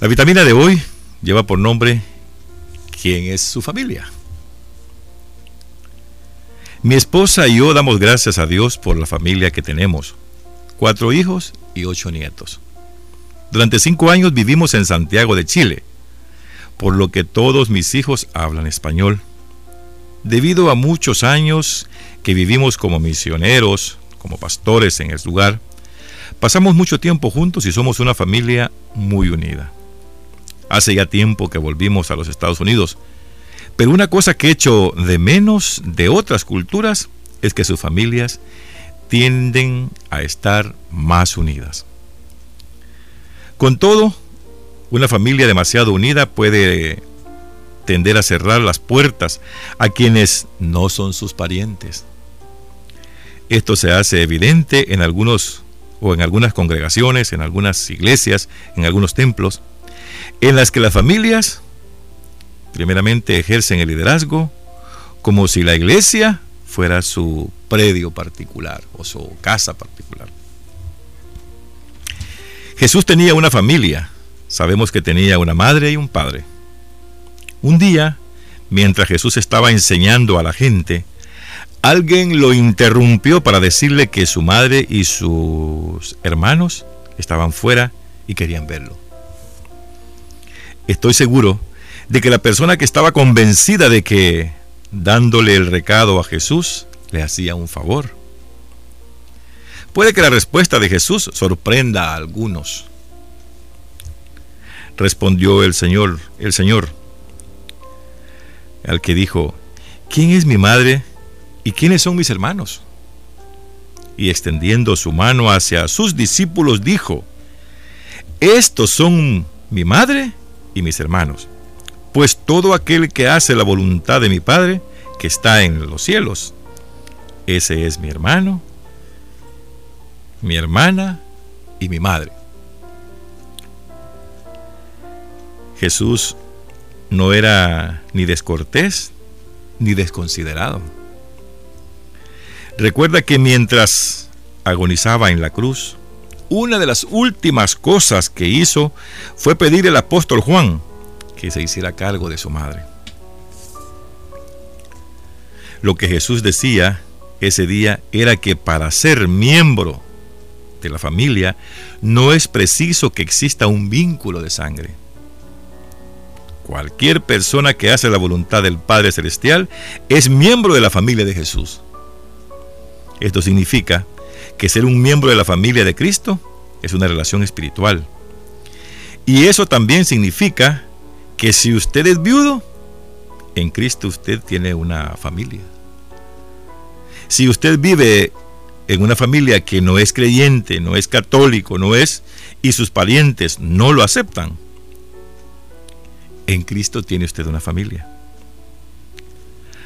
La vitamina de hoy lleva por nombre ¿Quién es su familia? Mi esposa y yo damos gracias a Dios por la familia que tenemos. Cuatro hijos y ocho nietos. Durante cinco años vivimos en Santiago de Chile, por lo que todos mis hijos hablan español. Debido a muchos años que vivimos como misioneros, como pastores en el lugar, pasamos mucho tiempo juntos y somos una familia muy unida. Hace ya tiempo que volvimos a los Estados Unidos, pero una cosa que he hecho de menos de otras culturas es que sus familias tienden a estar más unidas. Con todo, una familia demasiado unida puede tender a cerrar las puertas a quienes no son sus parientes. Esto se hace evidente en algunos o en algunas congregaciones, en algunas iglesias, en algunos templos, en las que las familias primeramente ejercen el liderazgo como si la iglesia fuera su predio particular o su casa particular. Jesús tenía una familia, sabemos que tenía una madre y un padre. Un día, mientras Jesús estaba enseñando a la gente, alguien lo interrumpió para decirle que su madre y sus hermanos estaban fuera y querían verlo. Estoy seguro de que la persona que estaba convencida de que dándole el recado a Jesús le hacía un favor. Puede que la respuesta de Jesús sorprenda a algunos. Respondió el Señor, el Señor, al que dijo, ¿quién es mi madre y quiénes son mis hermanos? Y extendiendo su mano hacia sus discípulos dijo, estos son mi madre y mis hermanos, pues todo aquel que hace la voluntad de mi Padre, que está en los cielos, ese es mi hermano, mi hermana y mi madre. Jesús no era ni descortés ni desconsiderado. Recuerda que mientras agonizaba en la cruz, una de las últimas cosas que hizo fue pedir al apóstol Juan que se hiciera cargo de su madre. Lo que Jesús decía ese día era que para ser miembro de la familia no es preciso que exista un vínculo de sangre. Cualquier persona que hace la voluntad del Padre Celestial es miembro de la familia de Jesús. Esto significa que ser un miembro de la familia de Cristo es una relación espiritual. Y eso también significa que si usted es viudo, en Cristo usted tiene una familia. Si usted vive en una familia que no es creyente, no es católico, no es, y sus parientes no lo aceptan, en Cristo tiene usted una familia.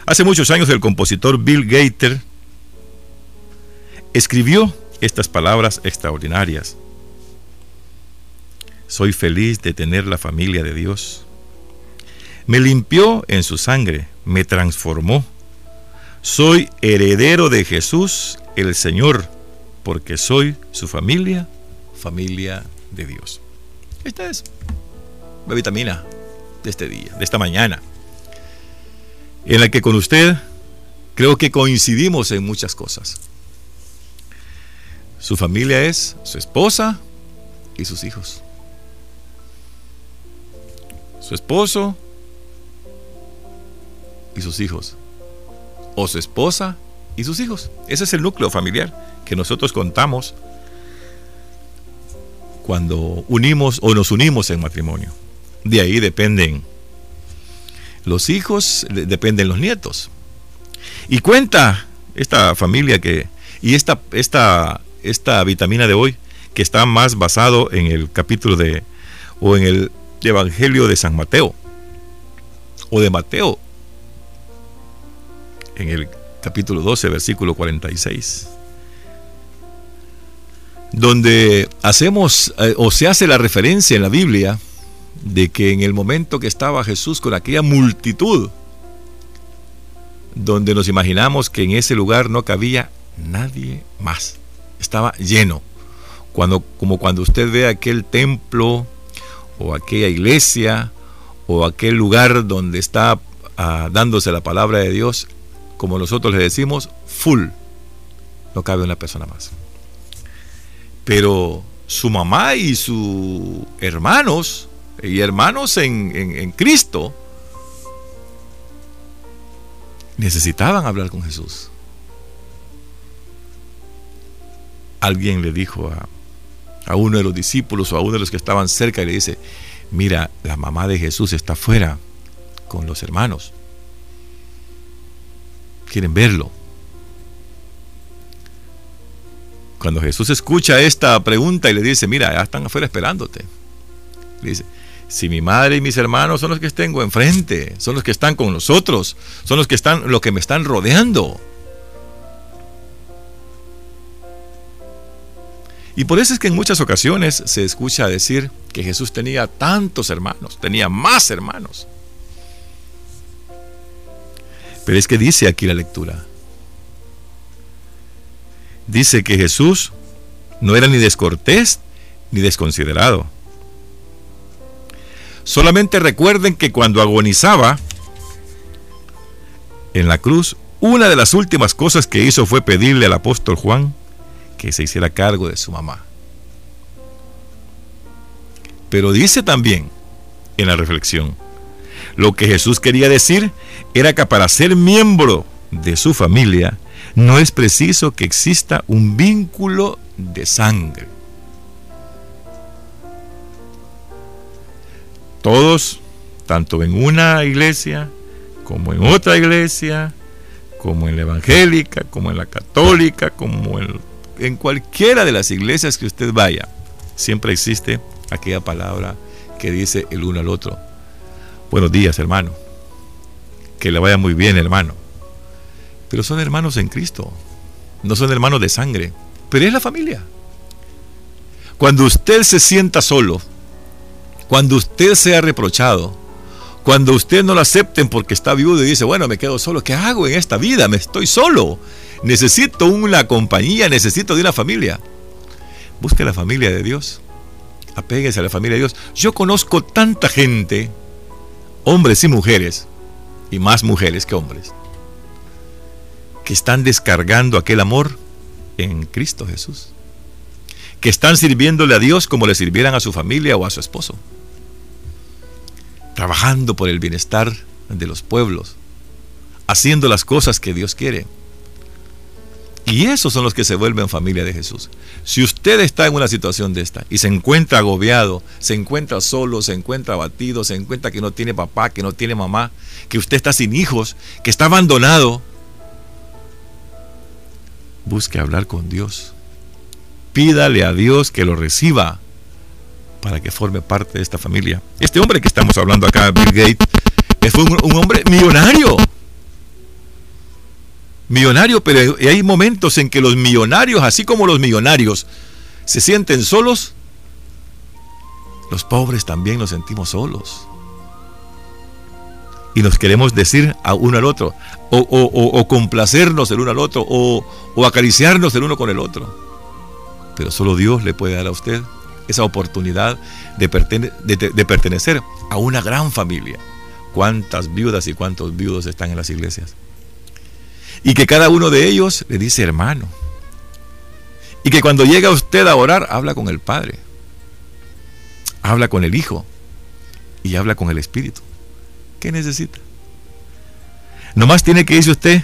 Hace muchos años el compositor Bill Gator escribió estas palabras extraordinarias. Soy feliz de tener la familia de Dios. Me limpió en su sangre, me transformó. Soy heredero de Jesús, el Señor, porque soy su familia, familia de Dios. Esta es la vitamina de este día, de esta mañana, en la que con usted creo que coincidimos en muchas cosas. Su familia es su esposa y sus hijos. Su esposo y sus hijos. O su esposa y sus hijos. Ese es el núcleo familiar que nosotros contamos cuando unimos o nos unimos en matrimonio. De ahí dependen los hijos, dependen los nietos. Y cuenta esta familia que, y esta, esta esta vitamina de hoy, que está más basado en el capítulo de, o en el Evangelio de San Mateo, o de Mateo, en el capítulo 12, versículo 46, donde hacemos, eh, o se hace la referencia en la Biblia, de que en el momento que estaba Jesús con aquella multitud, donde nos imaginamos que en ese lugar no cabía nadie más estaba lleno. Cuando, como cuando usted ve aquel templo o aquella iglesia o aquel lugar donde está ah, dándose la palabra de Dios, como nosotros le decimos, full. No cabe una persona más. Pero su mamá y sus hermanos, y hermanos en, en Cristo, necesitaban hablar con Jesús. Alguien le dijo a, uno de los discípulos o a uno de los que estaban cerca y le dice, mira, la mamá de Jesús está afuera con los hermanos. Quieren verlo. Cuando Jesús escucha esta pregunta y le dice, mira, ya están afuera esperándote. Le dice, si mi madre y mis hermanos son los que tengo enfrente, son los que están con nosotros, son los que están, los que me están rodeando. Y por eso es que en muchas ocasiones se escucha decir que Jesús tenía tantos hermanos, tenía más hermanos. Pero es que dice aquí la lectura. Dice que Jesús no era ni descortés ni desconsiderado. Solamente recuerden que cuando agonizaba en la cruz, una de las últimas cosas que hizo fue pedirle al apóstol Juan que se hiciera cargo de su mamá. Pero dice también en la reflexión, lo que Jesús quería decir era que para ser miembro de su familia no es preciso que exista un vínculo de sangre. Todos, tanto en una iglesia como en otra iglesia, como en la evangélica, como en la católica, como en en cualquiera de las iglesias que usted vaya, siempre existe aquella palabra que dice el uno al otro. Buenos días, hermano. Que le vaya muy bien, hermano. Pero son hermanos en Cristo. No son hermanos de sangre. Pero es la familia. Cuando usted se sienta solo, cuando usted sea reprochado, cuando usted no lo acepten porque está viudo y dice, bueno, me quedo solo, ¿qué hago en esta vida? Me estoy solo. Necesito una compañía, necesito de una familia. Busque la familia de Dios. Apéguese a la familia de Dios. Yo conozco tanta gente, hombres y mujeres, y más mujeres que hombres, que están descargando aquel amor en Cristo Jesús. Que están sirviéndole a Dios como le sirvieran a su familia o a su esposo. Trabajando por el bienestar de los pueblos. Haciendo las cosas que Dios quiere. Y esos son los que se vuelven familia de Jesús. Si usted está en una situación de esta y se encuentra agobiado, se encuentra solo, se encuentra abatido, se encuentra que no tiene papá, que no tiene mamá, que usted está sin hijos, que está abandonado, busque hablar con Dios. Pídale a Dios que lo reciba para que forme parte de esta familia. Este hombre que estamos hablando acá, Bill Gates, fue un, un hombre millonario millonario, pero hay momentos en que los millonarios, así como los millonarios, se sienten solos, los pobres también nos sentimos solos. Y nos queremos decir a uno al otro, o, complacernos el uno al otro, o, acariciarnos el uno con el otro. Pero solo Dios le puede dar a usted esa oportunidad de pertenecer a una gran familia. ¿Cuántas viudas y cuántos viudos están en las iglesias? Y que cada uno de ellos le dice hermano. Y que cuando llega usted a orar, habla con el Padre. Habla con el Hijo. Y habla con el Espíritu. ¿Qué necesita? Nomás tiene que irse usted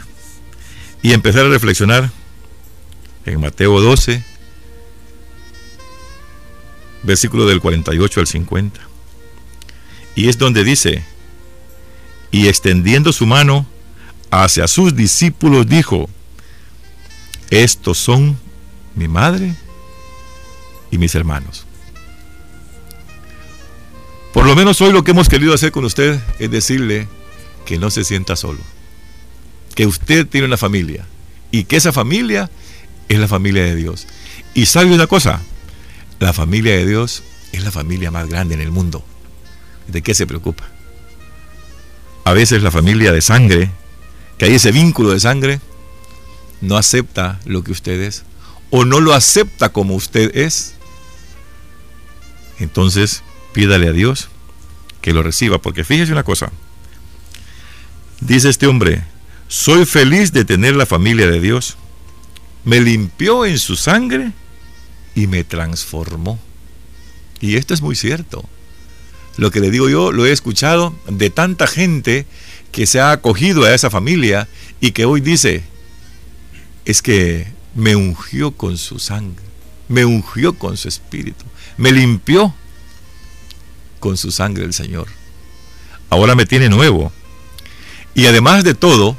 y empezar a reflexionar en Mateo 12, versículo del 48 al 50. Y es donde dice, y extendiendo su mano, hacia sus discípulos dijo, estos son mi madre y mis hermanos. Por lo menos hoy lo que hemos querido hacer con usted es decirle que no se sienta solo, que usted tiene una familia y que esa familia es la familia de Dios. Y sabe una cosa, la familia de Dios es la familia más grande en el mundo. ¿De qué se preocupa? A veces la familia de sangre que hay ese vínculo de sangre, no acepta lo que usted es o no lo acepta como usted es, entonces pídale a Dios que lo reciba, porque fíjese una cosa, dice este hombre, soy feliz de tener la familia de Dios, me limpió en su sangre y me transformó. Y esto es muy cierto. Lo que le digo yo lo he escuchado de tanta gente que se ha acogido a esa familia y que hoy dice, es que me ungió con su sangre, me ungió con su espíritu, me limpió con su sangre el Señor. Ahora me tiene nuevo. Y además de todo,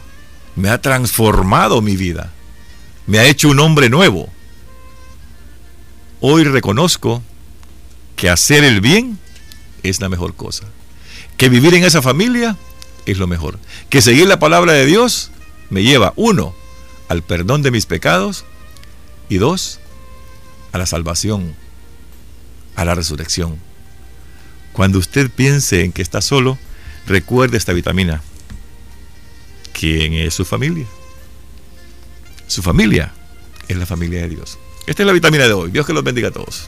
me ha transformado mi vida. Me ha hecho un hombre nuevo. Hoy reconozco que hacer el bien es la mejor cosa. Que vivir en esa familia es lo mejor. Que seguir la palabra de Dios me lleva, uno, al perdón de mis pecados y dos, a la salvación, a la resurrección. Cuando usted piense en que está solo, recuerde esta vitamina. ¿Quién es su familia? Su familia es la familia de Dios. Esta es la vitamina de hoy. Dios que los bendiga a todos.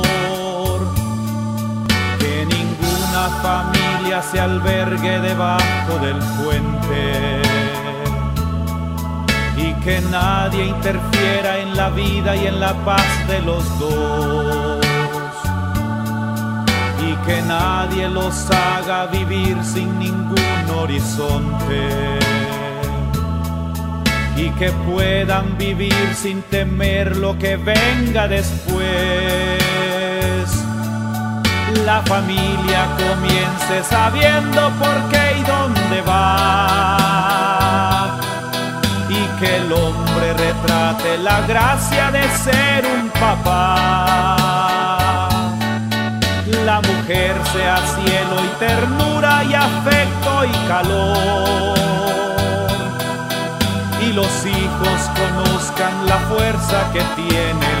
Ninguna familia se albergue debajo del puente. Y que nadie interfiera en la vida y en la paz de los dos. Y que nadie los haga vivir sin ningún horizonte. Y que puedan vivir sin temer lo que venga después la familia comience sabiendo por qué y dónde va. Y que el hombre retrate la gracia de ser un papá. La mujer sea cielo y ternura y afecto y calor. Y los hijos conozcan la fuerza que tiene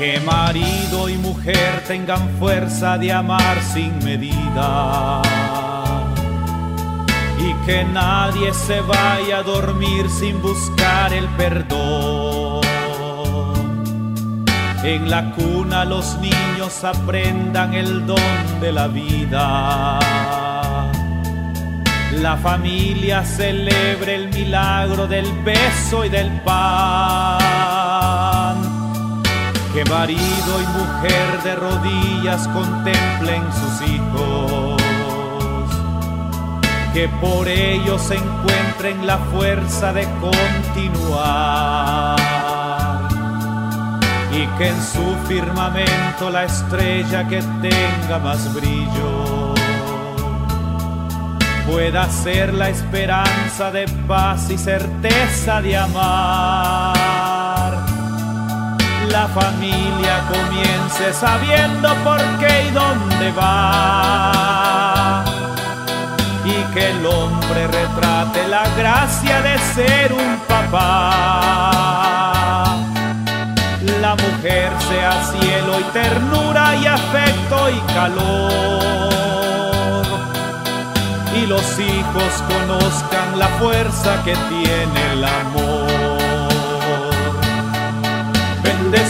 Que marido y mujer tengan fuerza de amar sin medida. Y que nadie se vaya a dormir sin buscar el perdón. En la cuna los niños aprendan el don de la vida. La familia celebre el milagro del beso y del pan que marido y mujer de rodillas contemplen sus hijos, que por ellos encuentren la fuerza de continuar. Y que en su firmamento la estrella que tenga más brillo pueda ser la esperanza de paz y certeza de amar la familia comience sabiendo por qué y dónde va. Y que el hombre retrate la gracia de ser un papá. La mujer sea cielo y ternura y afecto y calor. Y los hijos conozcan la fuerza que tiene el amor.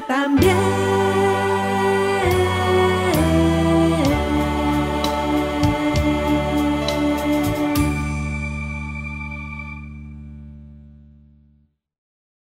también.